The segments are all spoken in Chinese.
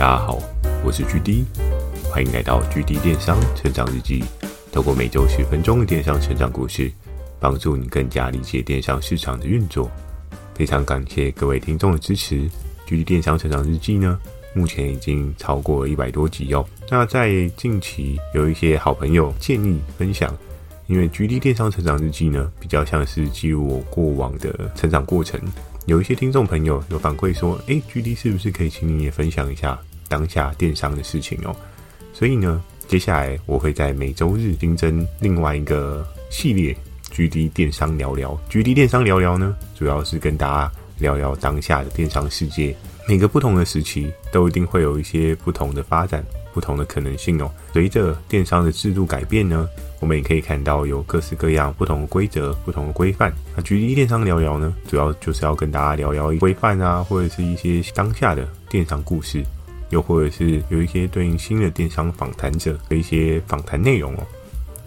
大家好，我是 GD，欢迎来到 GD 电商成长日记。透过每周十分钟的电商成长故事，帮助你更加理解电商市场的运作。非常感谢各位听众的支持。GD 电商成长日记呢，目前已经超过一百多集哦。那在近期有一些好朋友建议分享，因为 GD 电商成长日记呢，比较像是记录我过往的成长过程。有一些听众朋友有反馈说，诶，GD 是不是可以请你也分享一下当下电商的事情哦？所以呢，接下来我会在每周日新增另外一个系列，GD 电商聊聊。GD 电商聊聊呢，主要是跟大家聊聊当下的电商世界。每个不同的时期都一定会有一些不同的发展，不同的可能性哦。随着电商的制度改变呢，我们也可以看到有各式各样不同的规则、不同的规范。那 GD 电商聊聊呢，主要就是要跟大家聊聊规范啊，或者是一些当下的电商故事，又或者是有一些对应新的电商访谈者的一些访谈内容哦。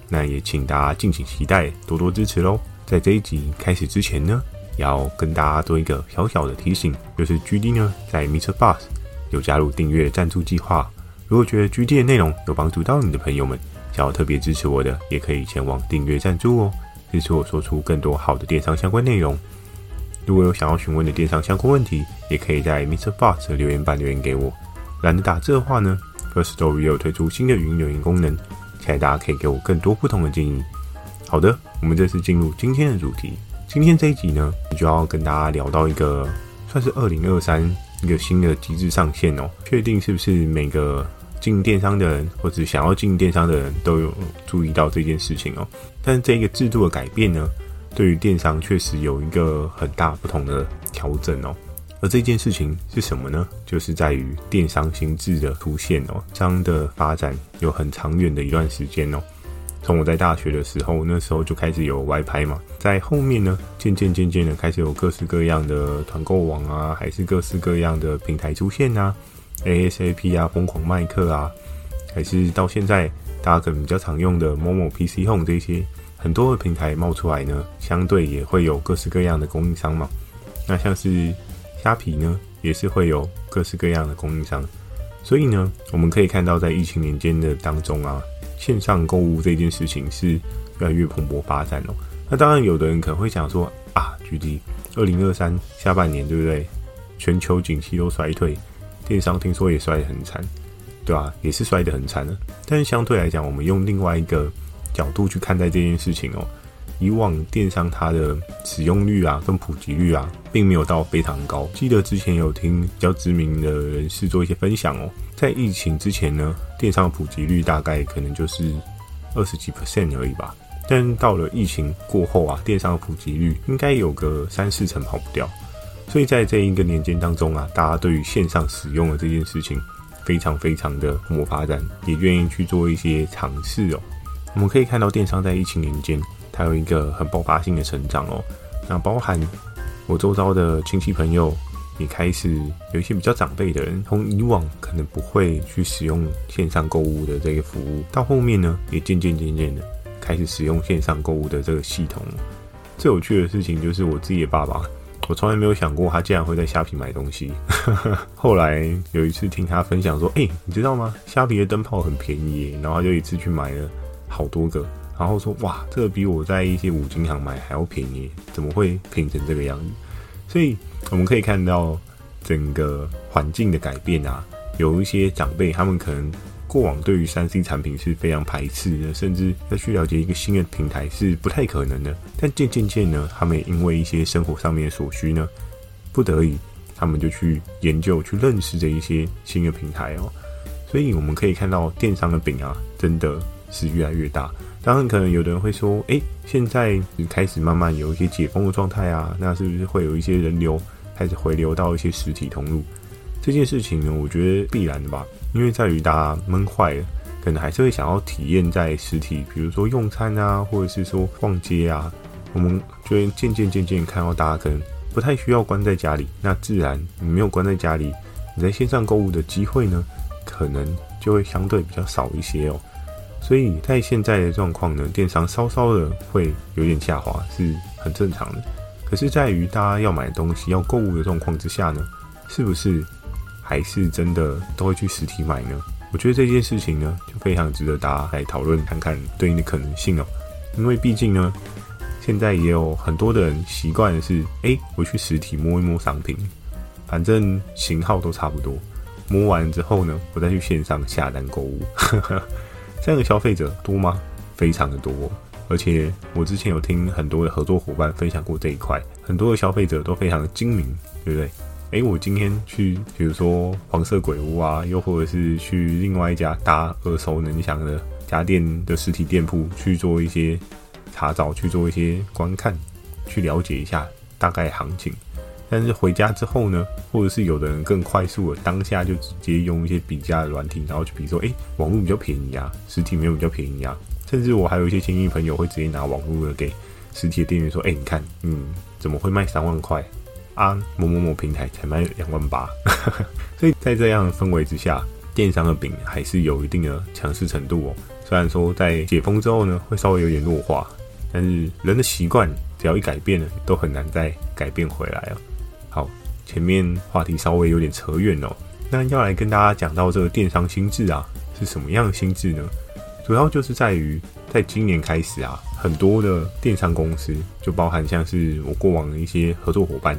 那也请大家敬请期待，多多支持喽。在这一集开始之前呢，要跟大家做一个小小的提醒，就是 GD 呢在 Mr. Boss 有加入订阅赞助计划。如果觉得 GD 的内容有帮助到你的朋友们，想要特别支持我的，也可以前往订阅赞助哦，支持我说出更多好的电商相关内容。如果有想要询问的电商相关问题，也可以在 Mr. Boss 留言板留言给我。懒得打字的话呢，Firstory 也有推出新的语音留言功能，期待大家可以给我更多不同的建议。好的，我们这次进入今天的主题。今天这一集呢，就要跟大家聊到一个算是二零二三一个新的机制上线哦。确定是不是每个进电商的人，或者想要进电商的人都有注意到这件事情哦？但是这个制度的改变呢，对于电商确实有一个很大不同的调整哦。而这件事情是什么呢？就是在于电商新制的出现哦。这样的发展有很长远的一段时间哦。从我在大学的时候，那时候就开始有外拍嘛，在后面呢，渐渐渐渐的开始有各式各样的团购网啊，还是各式各样的平台出现啊，ASAP 啊，疯狂麦克啊，还是到现在大家可能比较常用的某某 PC Home 这些很多的平台冒出来呢，相对也会有各式各样的供应商嘛。那像是虾皮呢，也是会有各式各样的供应商，所以呢，我们可以看到在疫情年间的当中啊。线上购物这件事情是越来越蓬勃发展哦。那当然，有的人可能会想说啊，GD，二零二三下半年对不对？全球景气都衰退，电商听说也衰得很惨，对吧？也是衰得很惨的。但是相对来讲，我们用另外一个角度去看待这件事情哦。以往电商它的使用率啊，跟普及率啊，并没有到非常高。记得之前有听比较知名的人士做一些分享哦。在疫情之前呢，电商普及率大概可能就是二十几 percent 而已吧。但到了疫情过后啊，电商普及率应该有个三四成跑不掉。所以在这一个年间当中啊，大家对于线上使用的这件事情非常非常的蓬勃发展，也愿意去做一些尝试哦。我们可以看到电商在疫情年间，它有一个很爆发性的成长哦。那包含我周遭的亲戚朋友。也开始有一些比较长辈的人，从以往可能不会去使用线上购物的这个服务，到后面呢，也渐渐渐渐的开始使用线上购物的这个系统。最有趣的事情就是我自己的爸爸，我从来没有想过他竟然会在虾皮买东西。后来有一次听他分享说：“哎，你知道吗？虾皮的灯泡很便宜耶。”然后他就一次去买了好多个，然后说：“哇，这个比我在一些五金行买还要便宜，怎么会便宜成这个样子？”所以我们可以看到整个环境的改变啊，有一些长辈他们可能过往对于三 C 产品是非常排斥的，甚至要去了解一个新的平台是不太可能的。但渐渐渐呢，他们也因为一些生活上面的所需呢，不得已他们就去研究、去认识这一些新的平台哦。所以我们可以看到电商的饼啊，真的是越来越大。当然，可能有的人会说：“诶、现在开始慢慢有一些解封的状态啊，那是不是会有一些人流开始回流到一些实体通路？”这件事情呢，我觉得必然的吧，因为在于大家闷坏了，可能还是会想要体验在实体，比如说用餐啊，或者是说逛街啊。我们就会渐渐渐渐看到大家可能不太需要关在家里，那自然你没有关在家里，你在线上购物的机会呢，可能就会相对比较少一些哦。所以在现在的状况呢，电商稍稍的会有点下滑，是很正常的。可是，在于大家要买东西、要购物的状况之下呢，是不是还是真的都会去实体买呢？我觉得这件事情呢，就非常值得大家来讨论看看对应的可能性哦。因为毕竟呢，现在也有很多的人习惯的是，哎，我去实体摸一摸商品，反正型号都差不多，摸完之后呢，我再去线上下单购物。这样的消费者多吗？非常的多。而且我之前有听很多的合作伙伴分享过这一块，很多的消费者都非常的精明，对不对？哎，我今天去，比如说黄色鬼屋啊，又或者是去另外一家大家耳熟能详的家电的实体店铺去做一些查找，去做一些观看，去了解一下大概行情。但是回家之后呢，或者是有的人更快速的当下就直接用一些比价的软体，然后就比如说，哎，网络比较便宜啊，实体没有比较便宜啊。甚至我还有一些亲戚朋友会直接拿网络的给实体的店员说，哎，你看，嗯，怎么会卖三万块？啊，某某某平台才卖两万八，所以在这样的氛围之下，电商的饼还是有一定的强势程度哦。虽然说在解封之后呢，会稍微有点弱化，但是人的习惯只要一改变了，都很难再改变回来了。前面话题稍微有点扯远哦，那要来跟大家讲到这个电商心智啊，是什么样的心智呢？主要就是在于，在今年开始啊，很多的电商公司，就包含像是我过往的一些合作伙伴。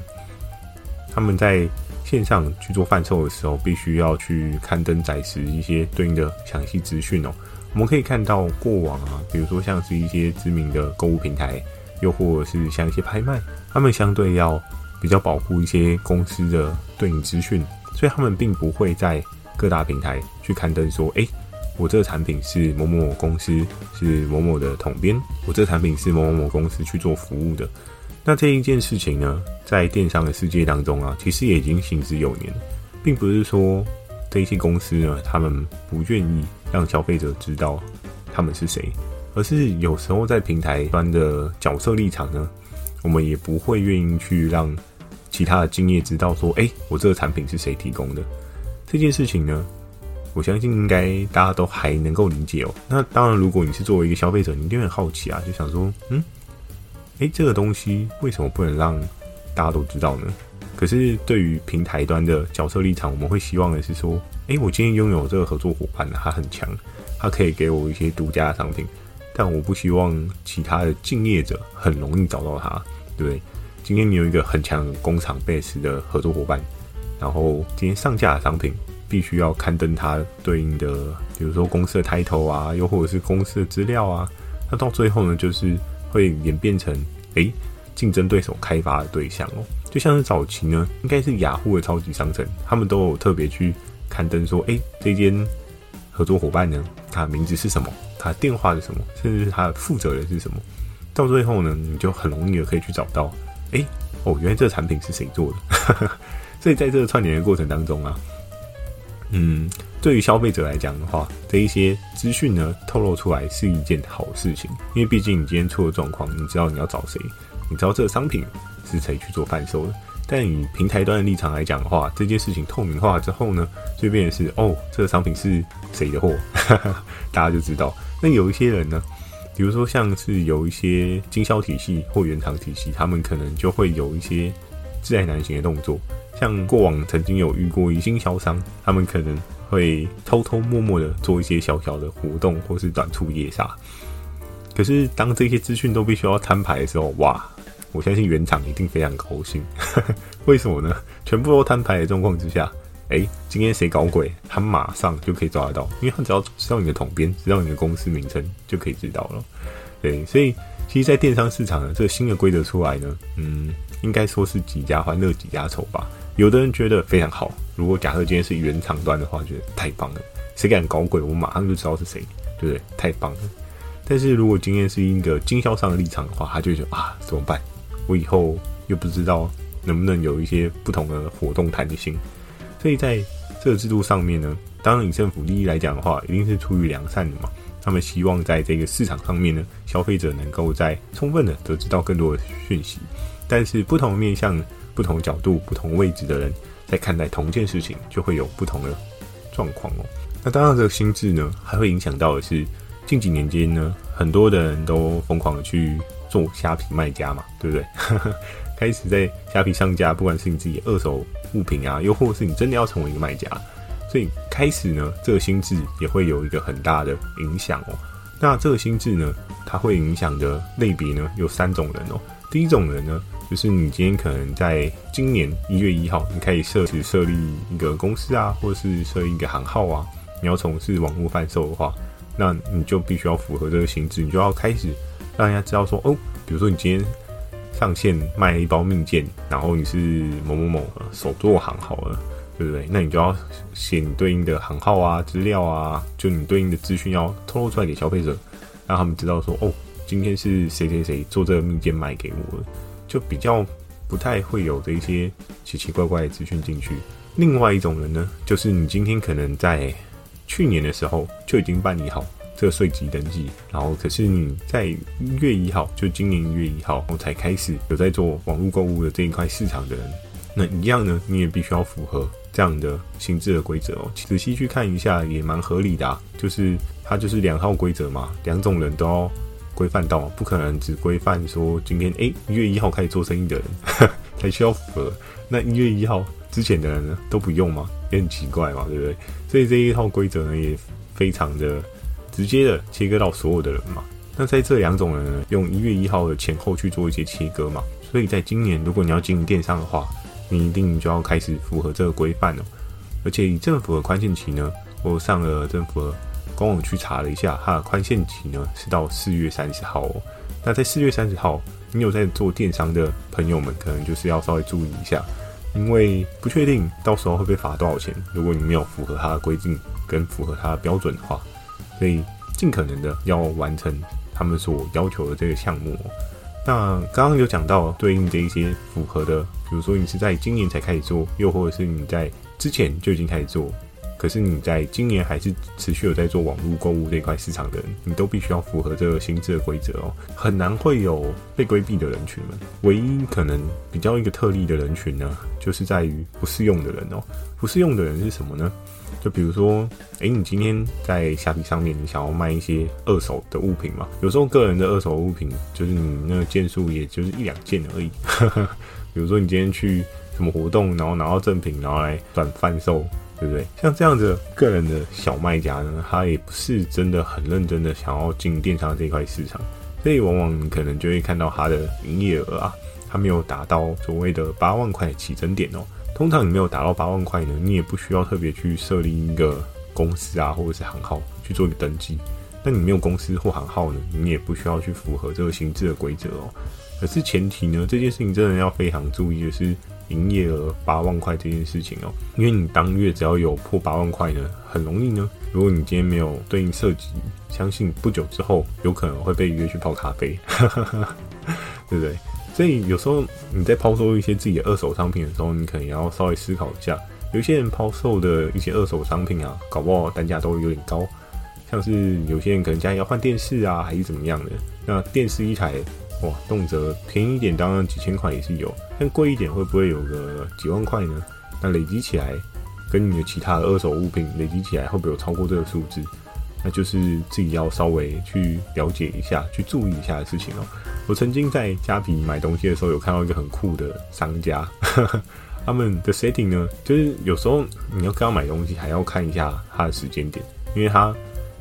他们在线上去做贩售的时候，必须要去刊登载实一些对应的详细资讯哦。我们可以看到过往啊，比如说像是一些知名的购物平台，又或者是像一些拍卖，他们相对要比较保护一些公司的对应资讯，所以他们并不会在各大平台去刊登说，诶，我这个产品是某某某公司，是某某的统编，我这个产品是某某某公司去做服务的。那这一件事情呢，在电商的世界当中啊，其实也已经行之有年，并不是说这一些公司呢，他们不愿意让消费者知道他们是谁，而是有时候在平台端的角色立场呢，我们也不会愿意去让其他的竞业知道说，哎，我这个产品是谁提供的。这件事情呢，我相信应该大家都还能够理解哦。那当然，如果你是作为一个消费者，你一定很好奇啊，就想说，嗯。诶，这个东西为什么不能让大家都知道呢？可是对于平台端的角色立场，我们会希望的是说，诶，我今天拥有这个合作伙伴，他很强，他可以给我一些独家的商品，但我不希望其他的敬业者很容易找到他，对不对？今天你有一个很强工厂 base 的合作伙伴，然后今天上架的商品必须要刊登它对应的，比如说公司的 title 啊，又或者是公司的资料啊，那到最后呢，就是。会演变成诶，竞争对手开发的对象哦，就像是早期呢，应该是雅虎的超级商城，他们都有特别去刊登说，诶，这间合作伙伴呢，他名字是什么，他电话是什么，甚至是他的负责人是什么，到最后呢，你就很容易的可以去找到，诶，哦，原来这个产品是谁做的，所以在这个串联的过程当中啊。嗯，对于消费者来讲的话，这一些资讯呢，透露出来是一件好事情，因为毕竟你今天出了状况，你知道你要找谁，你知道这个商品是谁去做贩售的。但以平台端的立场来讲的话，这件事情透明化之后呢，就变成是哦，这个商品是谁的货，大家就知道。那有一些人呢，比如说像是有一些经销体系或原厂体系，他们可能就会有一些自爱难行的动作。像过往曾经有遇过一经销商，他们可能会偷偷摸摸的做一些小小的活动，或是短促夜杀。可是当这些资讯都必须要摊牌的时候，哇！我相信原厂一定非常高兴。为什么呢？全部都摊牌的状况之下，哎，今天谁搞鬼，他马上就可以抓得到，因为他只要知道你的统编，知道你的公司名称，就可以知道了。对，所以其实，在电商市场呢，这个新的规则出来呢，嗯，应该说是几家欢乐几家愁吧。有的人觉得非常好，如果假设今天是原厂端的话，觉得太棒了，谁敢搞鬼，我马上就知道是谁，对不对？太棒了。但是如果今天是一个经销商的立场的话，他就觉得啊，怎么办？我以后又不知道能不能有一些不同的活动弹性。所以在这个制度上面呢，当然以政府利益来讲的话，一定是出于良善的嘛。他们希望在这个市场上面呢，消费者能够在充分的得知到更多的讯息。但是不同面向。不同角度、不同位置的人在看待同件事情，就会有不同的状况哦。那当然，这个心智呢，还会影响到的是近几年间呢，很多的人都疯狂的去做虾皮卖家嘛，对不对？开始在虾皮上架，不管是你自己二手物品啊，又或是你真的要成为一个卖家，所以开始呢，这个心智也会有一个很大的影响哦。那这个心智呢，它会影响的类别呢，有三种人哦。第一种人呢，就是你今天可能在今年一月一号，你可以设置设立一个公司啊，或是设立一个行号啊，你要从事网络贩售的话，那你就必须要符合这个心智，你就要开始让人家知道说，哦，比如说你今天上线卖了一包蜜饯，然后你是某某某手作行好了，对不对？那你就要写你对应的行号啊、资料啊，就你对应的资讯要透露出来给消费者，让他们知道说，哦。今天是谁谁谁做这个蜜饯卖给我，就比较不太会有这一些奇奇怪怪的资讯进去。另外一种人呢，就是你今天可能在去年的时候就已经办理好这个税籍登记，然后可是你在一月一号，就今年一月一号我才开始有在做网络购物的这一块市场的人，那一样呢，你也必须要符合这样的心智的规则哦。仔细去看一下也蛮合理的啊，就是它就是两套规则嘛，两种人都要。规范到不可能只规范说今天诶一月一号开始做生意的人呵呵才需要符合，那一月一号之前的人呢都不用吗？也很奇怪嘛，对不对？所以这一套规则呢也非常的直接的切割到所有的人嘛。那在这两种人呢，用一月一号的前后去做一些切割嘛。所以在今年如果你要经营电商的话，你一定就要开始符合这个规范了。而且以政府的宽限期呢，我上了政府的。官网去查了一下，它的宽限期呢是到四月三十号哦。那在四月三十号，你有在做电商的朋友们，可能就是要稍微注意一下，因为不确定到时候会被罚多少钱。如果你没有符合它的规定跟符合它的标准的话，所以尽可能的要完成他们所要求的这个项目。那刚刚有讲到对应的一些符合的，比如说你是在今年才开始做，又或者是你在之前就已经开始做。可是你在今年还是持续有在做网络购物这块市场的人，你都必须要符合这个心智的规则哦，很难会有被规避的人群们。唯一可能比较一个特例的人群呢，就是在于不适用的人哦。不适用的人是什么呢？就比如说，诶，你今天在虾皮上面，你想要卖一些二手的物品嘛？有时候个人的二手物品，就是你那个件数也就是一两件而已。比如说你今天去什么活动，然后拿到赠品，然后来转贩售。对不对？像这样子个人的小卖家呢，他也不是真的很认真的想要进电商这块市场，所以往往你可能就会看到他的营业额啊，他没有达到所谓的八万块起征点哦。通常你没有达到八万块呢，你也不需要特别去设立一个公司啊，或者是行号去做一个登记。那你没有公司或行号呢，你也不需要去符合这个心智的规则哦。可是前提呢，这件事情真的要非常注意的是。营业额八万块这件事情哦，因为你当月只要有破八万块呢，很容易呢。如果你今天没有对应设籍，相信不久之后有可能会被约去泡咖啡，对不对？所以有时候你在抛售一些自己的二手商品的时候，你可能要稍微思考一下。有些人抛售的一些二手商品啊，搞不好单价都有点高，像是有些人可能家里要换电视啊，还是怎么样的，那电视一台。哇，动辄便宜一点，当然几千块也是有，但贵一点会不会有个几万块呢？那累积起来，跟你的其他的二手物品累积起来，会不会有超过这个数字？那就是自己要稍微去了解一下，去注意一下的事情哦。我曾经在虾皮买东西的时候，有看到一个很酷的商家，他们的 setting 呢，就是有时候你要跟他买东西，还要看一下他的时间点，因为他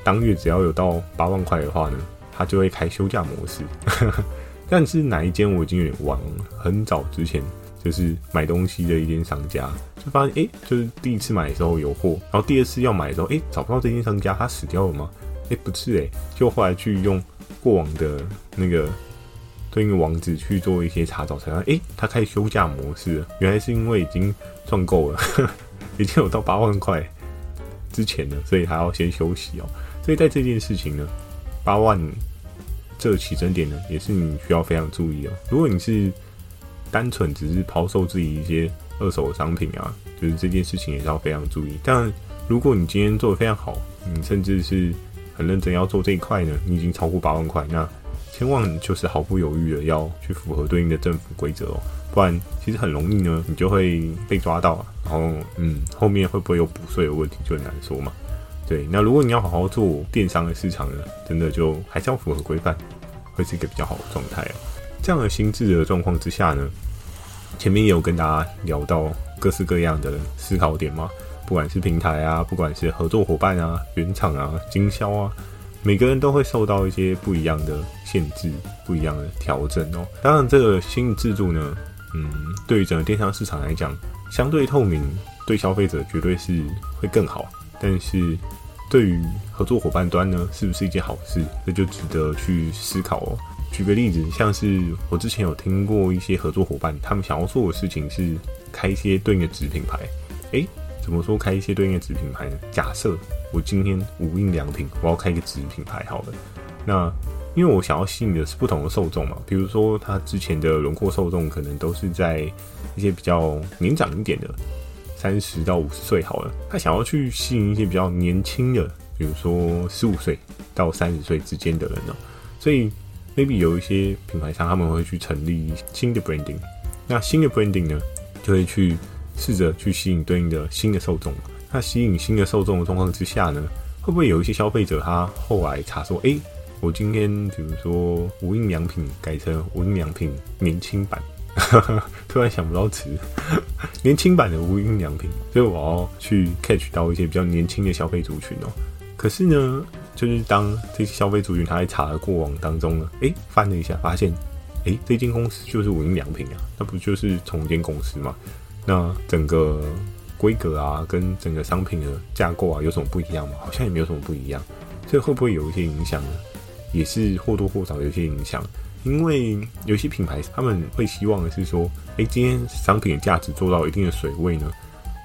当月只要有到八万块的话呢，他就会开休假模式。但是哪一间我已经有点忘了，很早之前就是买东西的一间商家，就发现哎、就是第一次买的时候有货，然后第二次要买的时候，哎、找不到这间商家，他死掉了吗？哎、不是哎、就后来去用过往的那个对应的网址去做一些查找，才发现哎，他开休假模式了，原来是因为已经赚够了，已经有到八万块之前了，所以还要先休息哦。所以在这件事情呢，八万。这起征点呢，也是你需要非常注意的。如果你是单纯只是抛售自己一些二手商品啊，就是这件事情也是要非常注意。但如果你今天做得非常好，你甚至是很认真要做这一块呢，你已经超过八万块，那千万就是毫不犹豫的要去符合对应的政府规则哦，不然其实很容易呢，你就会被抓到，然后嗯，后面会不会有补税的问题就很难说嘛。对，那如果你要好好做电商的市场呢，真的就还是要符合规范，会是一个比较好的状态啊。这样的心智的状况之下呢，前面也有跟大家聊到各式各样的思考点嘛，不管是平台啊，不管是合作伙伴啊、原厂啊、经销啊，每个人都会受到一些不一样的限制、不一样的调整哦。当然，这个新制度呢，嗯，对于整个电商市场来讲，相对透明，对消费者绝对是会更好。但是，对于合作伙伴端呢，是不是一件好事？这就值得去思考哦。举个例子，像是我之前有听过一些合作伙伴，他们想要做的事情是开一些对应的子品牌。诶，怎么说开一些对应的子品牌呢？假设我今天无印良品，我要开一个子品牌，好了，那因为我想要吸引的是不同的受众嘛，比如说他之前的轮廓受众可能都是在一些比较年长一点的，三十到五十岁好了，他想要去吸引一些比较年轻的，比如说十五岁到三十岁之间的人呢，所以。maybe 有一些品牌商他们会去成立新的 branding，那新的 branding 呢，就会去试着去吸引对应的新的受众。那吸引新的受众的状况之下呢，会不会有一些消费者他后来查说，哎、我今天比如说无印良品改成无印良品年轻版，突然想不到词，年轻版的无印良品，所以我要去 catch 到一些比较年轻的消费族群哦。可是呢，就是当这些消费族群他在查的过往当中呢，诶，翻了一下，发现，诶，这间公司就是无印良品啊，那不就是同一间公司吗？那整个规格啊，跟整个商品的架构啊，有什么不一样吗？好像也没有什么不一样，所以会不会有一些影响呢？也是或多或少有一些影响，因为有些品牌他们会希望的是说，诶，今天商品的价值做到一定的水位呢，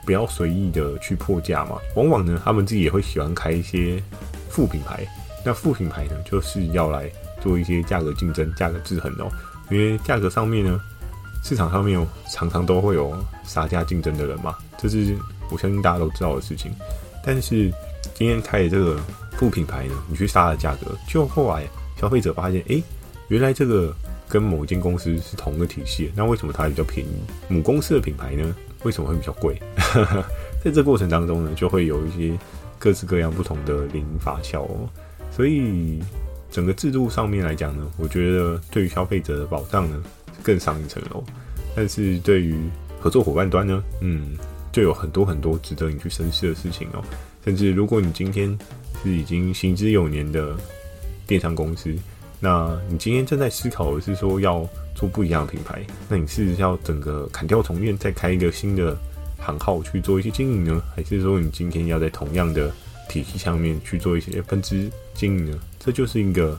不要随意的去破价嘛。往往呢，他们自己也会喜欢开一些。副品牌，那副品牌呢，就是要来做一些价格竞争、价格制衡哦。因为价格上面呢，市场上面常常都会有杀价竞争的人嘛，这是我相信大家都知道的事情。但是今天开的这个副品牌呢，你去杀了价格，就后来消费者发现，诶，原来这个跟某一间公司是同个体系，那为什么它比较便宜？母公司的品牌呢，为什么会比较贵？在这过程当中呢，就会有一些。各式各样不同的零发酵哦，所以整个制度上面来讲呢，我觉得对于消费者的保障呢更上一层楼，但是对于合作伙伴端呢，嗯，就有很多很多值得你去深思的事情哦。甚至如果你今天是已经行之有年的电商公司，那你今天正在思考的是说要做不一样的品牌，那你是要整个砍掉重练，再开一个新的行号去做一些经营呢，还是说你今天要在同样的体系上面去做一些分支经营呢？这就是一个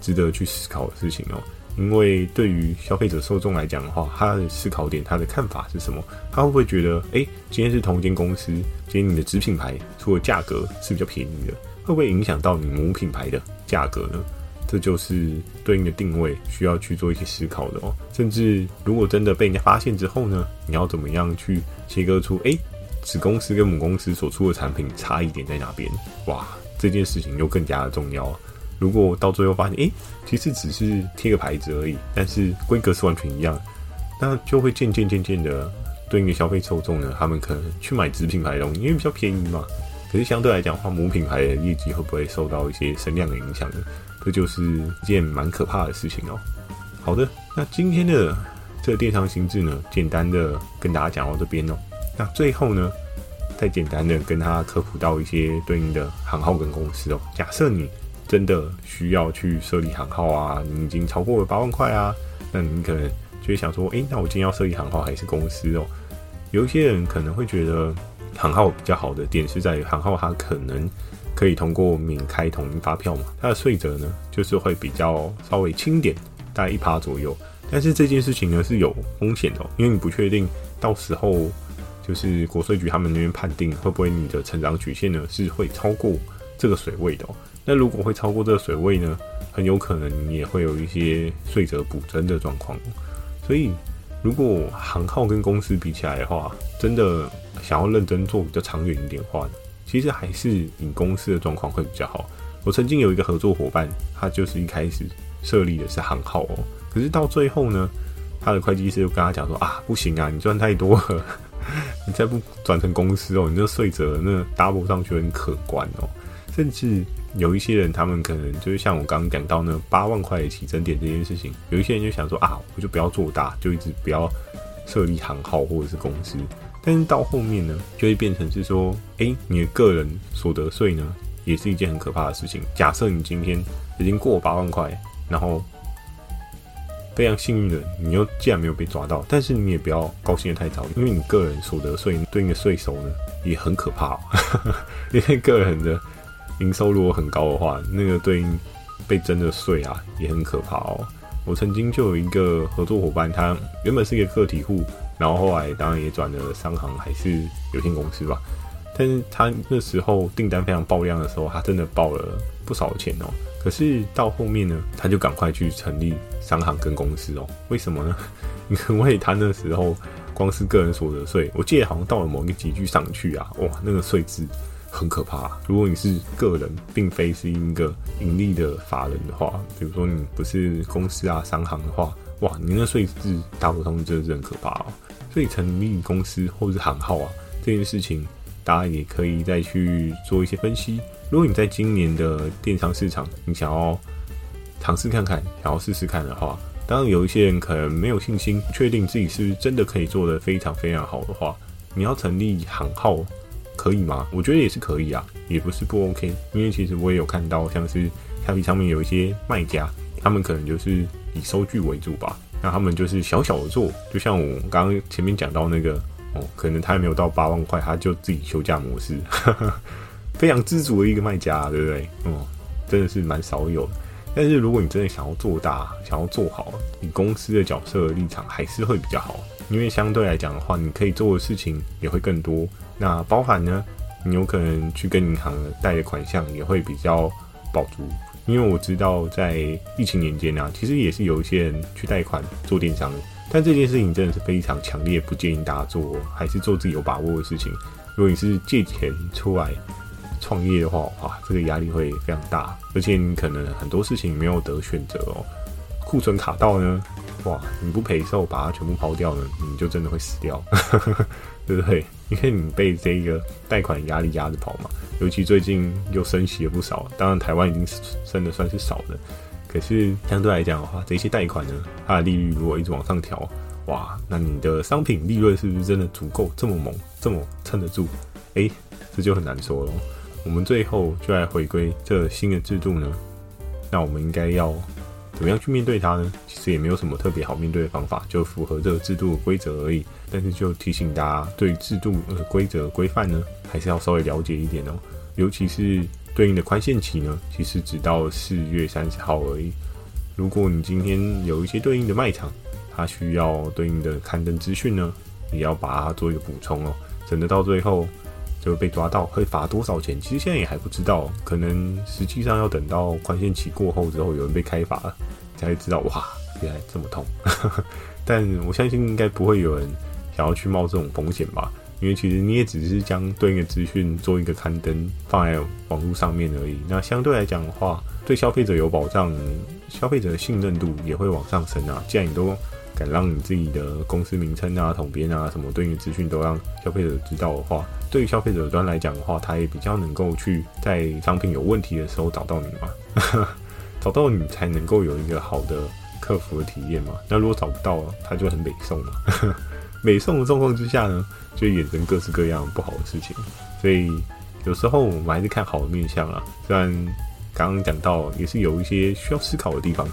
值得去思考的事情哦。因为对于消费者受众来讲的话，他的思考点、他的看法是什么？他会不会觉得，诶，今天是同一间公司，今天你的子品牌除了价格是比较便宜的，会不会影响到你母品牌的价格呢？这就是对应的定位，需要去做一些思考的哦。甚至如果真的被人家发现之后呢，你要怎么样去切割出，诶，子公司跟母公司所出的产品差异点在哪边？哇，这件事情又更加的重要。如果到最后发现，诶，其实只是贴个牌子而已，但是规格是完全一样，那就会渐渐渐渐的对应的消费受众呢，他们可能去买子品牌的东西，因为比较便宜嘛。可是相对来讲的话，母品牌的业绩会不会受到一些声量的影响呢？这就是一件蛮可怕的事情哦。好的，那今天的这个电商心智呢，简单的跟大家讲到这边哦。那最后呢，再简单的跟他科普到一些对应的行号跟公司哦。假设你真的需要去设立行号啊，你已经超过了八万块啊，那你可能就会想说，诶，那我今天要设立行号还是公司哦？有一些人可能会觉得行号比较好的点是在于行号它可能。可以通过免开统一发票嘛？它的税则呢，就是会比较稍微轻点，大概一趴左右。但是这件事情呢是有风险的，因为你不确定到时候就是国税局他们那边判定会不会你的成长曲线呢是会超过这个水位的。那如果会超过这个水位呢，很有可能也会有一些税则补增的状况。所以如果行号跟公司比起来的话，真的想要认真做比较长远一点的话，其实还是你公司的状况会比较好。我曾经有一个合作伙伴，他就是一开始设立的是行号哦，可是到最后呢，他的会计师就跟他讲说啊，不行啊，你赚太多了，你再不转成公司哦，你这税则那 double 上去很可观哦。甚至有一些人，他们可能就是像我刚刚讲到那八万块的起征点这件事情，有一些人就想说啊，我就不要做大，就一直不要设立行号或者是公司。但是到后面呢，就会变成是说，哎、你的个人所得税呢，也是一件很可怕的事情。假设你今天已经过八万块，然后非常幸运的，你又既然没有被抓到，但是你也不要高兴得太早，因为你个人所得税对应的税收呢，也很可怕、因为个人的营收如果很高的话，那个对应被征的税啊，也很可怕哦。我曾经就有一个合作伙伴，他原本是一个个体户。然后后来当然也转了商行还是有限公司吧，但是他那时候订单非常爆量的时候，他真的爆了不少钱哦。可是到后面呢，他就赶快去成立商行跟公司哦。为什么呢？因为他那时候光是个人所得税，我记得好像到了某一个级距上去啊，哇，那个税制很可怕。如果你是个人，并非是一个盈利的法人的话，比如说你不是公司啊、商行的话，哇，你那税制大不通，真的是很可怕哦。所以成立公司或是行号啊，这件事情大家也可以再去做一些分析。如果你在今年的电商市场，你想要尝试看看，想要试试看的话，当然有一些人可能没有信心，确定自己是真的可以做得非常非常好的话，你要成立行号可以吗？我觉得也是可以啊，也不是不 OK。因为其实我也有看到，像是虾皮上面有一些卖家，他们可能就是以收据为主吧。那他们就是小小的做，就像我刚刚前面讲到那个哦，可能他还没有到八万块，他就自己休假模式，非常知足的一个卖家，对不对？哦，真的是蛮少有。但是如果你真的想要做大，想要做好，你公司的角色立场还是会比较好，因为相对来讲的话，你可以做的事情也会更多。那包含呢，你有可能去跟银行贷的款项也会比较保足。因为我知道，在疫情年间啊，其实也是有一些人去贷款做电商的，但这件事情真的是非常强烈，不建议大家做，还是做自己有把握的事情。如果你是借钱出来创业的话，哇，这个压力会非常大，而且你可能很多事情没有得选择哦。库存卡到呢，哇，你不赔售，把它全部抛掉呢，你就真的会死掉，对不对？因为你被这个贷款压力压着跑嘛。尤其最近又升息了不少，当然台湾已经升的算是少的，可是相对来讲的话，这些贷款呢，它的利率如果一直往上调，哇，那你的商品利润是不是真的足够这么猛，这么撑得住？哎、这就很难说了。我们最后就来回归这新的制度呢，那我们应该要怎么样去面对它呢？其实也没有什么特别好面对的方法，就符合这个制度的规则而已。但是就提醒大家，对制度的规则规范呢，还是要稍微了解一点哦。尤其是对应的宽限期呢，其实只到四月三十号而已。如果你今天有一些对应的卖场，它需要对应的刊登资讯呢，也要把它做一个补充哦。省得到最后就会被抓到，会罚多少钱？其实现在也还不知道，可能实际上要等到宽限期过后之后，有人被开罚了，才会知道哇，原来这么痛。但我相信应该不会有人。想要去冒这种风险吧，因为其实你也只是将对应的资讯做一个刊登放在网络上面而已。那相对来讲的话，对消费者有保障，消费者的信任度也会往上升啊。既然你都敢让你自己的公司名称啊、统编啊什么对应的资讯都让消费者知道的话，对于消费者端来讲的话，他也比较能够去在商品有问题的时候找到你嘛，找到你才能够有一个好的客服的体验嘛。那如果找不到，他就很美送嘛。美送的状况之下呢，就衍生各式各样不好的事情，所以有时候我们还是看好的面向啊。虽然刚刚讲到也是有一些需要思考的地方，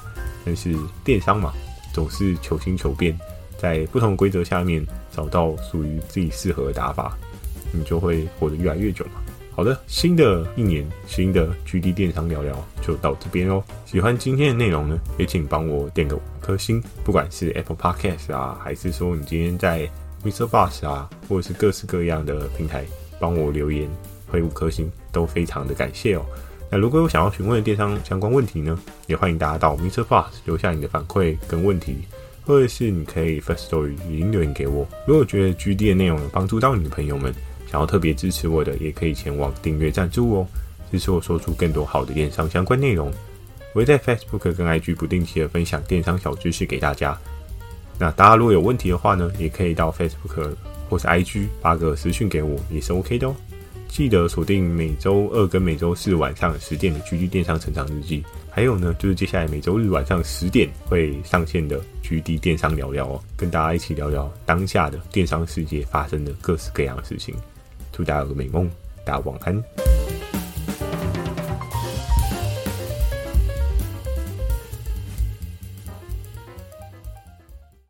但是电商嘛，总是求新求变，在不同规则下面找到属于自己适合的打法，你就会活得越来越久嘛。好的，新的一年，新的 GD 电商聊聊就到这边哦。喜欢今天的内容呢，也请帮我点个五颗星，不管是 Apple Podcast 啊，还是说你今天在 Mr. Bus 啊，或者是各式各样的平台帮我留言回五颗星，都非常的感谢哦。那如果有想要询问的电商相关问题呢，也欢迎大家到 Mr. Bus 留下你的反馈跟问题，或者是你可以 Firstory 语音留言给我。如果觉得 GD 的内容有帮助到你的朋友们，想要特别支持我的，也可以前往订阅赞助哦，支持我说出更多好的电商相关内容。我会在 Facebook 跟 IG 不定期的分享电商小知识给大家。那大家如果有问题的话呢，也可以到 Facebook 或是 IG 发个私讯给我，也是 OK 的哦。记得锁定每周二跟每周四晚上十点的《GD 电商成长日记》，还有呢，就是接下来每周日晚上十点会上线的《GD 电商聊聊》哦，跟大家一起聊聊当下的电商世界发生的各式各样的事情。祝大家有个美梦，大家晚安。